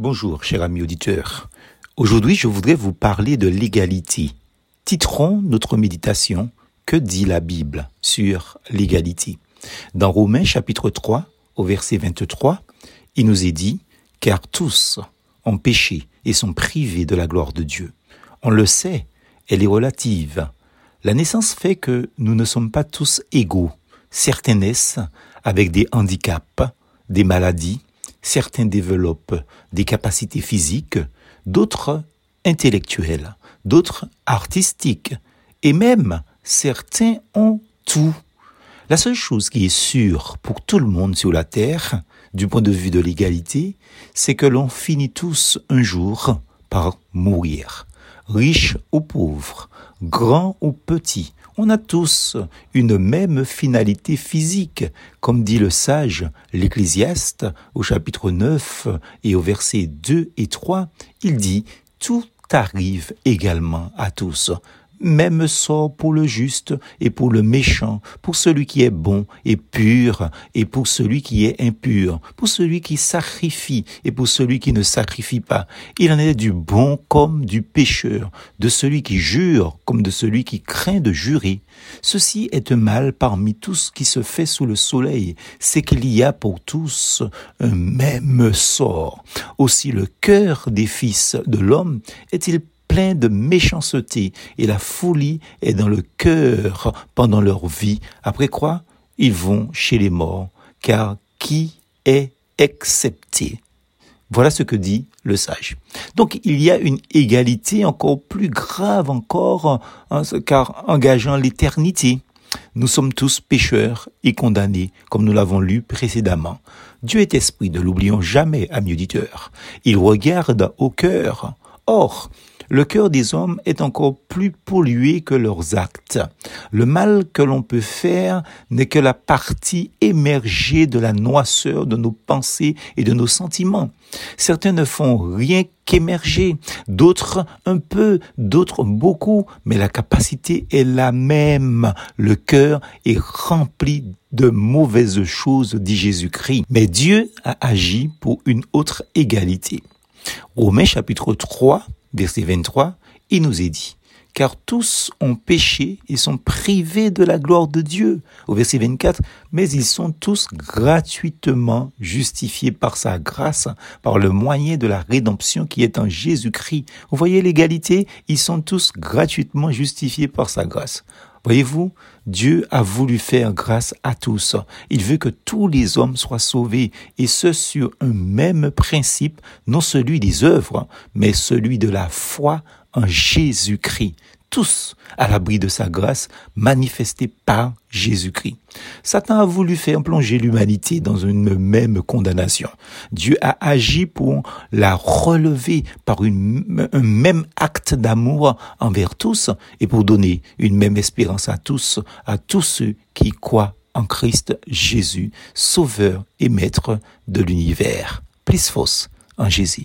Bonjour, cher ami auditeur. Aujourd'hui, je voudrais vous parler de l'égalité. Titrons notre méditation Que dit la Bible sur l'égalité Dans Romains chapitre 3, au verset 23, il nous est dit Car tous ont péché et sont privés de la gloire de Dieu. On le sait, elle est relative. La naissance fait que nous ne sommes pas tous égaux. Certains naissent avec des handicaps, des maladies, certains développent des capacités physiques, d'autres intellectuelles, d'autres artistiques, et même certains ont tout. La seule chose qui est sûre pour tout le monde sur la Terre, du point de vue de l'égalité, c'est que l'on finit tous un jour par mourir. Riche ou pauvre, grand ou petit, on a tous une même finalité physique, comme dit le sage l'Ecclésiaste au chapitre 9 et au verset 2 et 3, il dit Tout arrive également à tous même sort pour le juste et pour le méchant, pour celui qui est bon et pur et pour celui qui est impur, pour celui qui sacrifie et pour celui qui ne sacrifie pas. Il en est du bon comme du pécheur, de celui qui jure comme de celui qui craint de jurer. Ceci est un mal parmi tout ce qui se fait sous le soleil, c'est qu'il y a pour tous un même sort. Aussi le cœur des fils de l'homme est-il de méchanceté et la folie est dans le cœur pendant leur vie. Après quoi Ils vont chez les morts, car qui est accepté voilà ce que dit le sage. Donc il y a une égalité encore plus grave encore, hein, car engageant l'éternité. Nous sommes tous pécheurs et condamnés, comme nous l'avons lu précédemment. Dieu est esprit, ne l'oublions jamais, ami auditeur. Il regarde au cœur. Or, le cœur des hommes est encore plus pollué que leurs actes. Le mal que l'on peut faire n'est que la partie émergée de la noisseur de nos pensées et de nos sentiments. Certains ne font rien qu'émerger, d'autres un peu, d'autres beaucoup, mais la capacité est la même. Le cœur est rempli de mauvaises choses, dit Jésus-Christ. Mais Dieu a agi pour une autre égalité. Romains chapitre 3, verset 23, il nous est dit, car tous ont péché et sont privés de la gloire de Dieu. Au verset 24, mais ils sont tous gratuitement justifiés par sa grâce, par le moyen de la rédemption qui est en Jésus-Christ. Vous voyez l'égalité? Ils sont tous gratuitement justifiés par sa grâce. Voyez-vous, Dieu a voulu faire grâce à tous. Il veut que tous les hommes soient sauvés, et ce sur un même principe, non celui des œuvres, mais celui de la foi en Jésus-Christ tous à l'abri de sa grâce manifestée par Jésus-Christ. Satan a voulu faire plonger l'humanité dans une même condamnation. Dieu a agi pour la relever par un même acte d'amour envers tous et pour donner une même espérance à tous, à tous ceux qui croient en Christ Jésus, sauveur et maître de l'univers. Plus fausse en Jésus.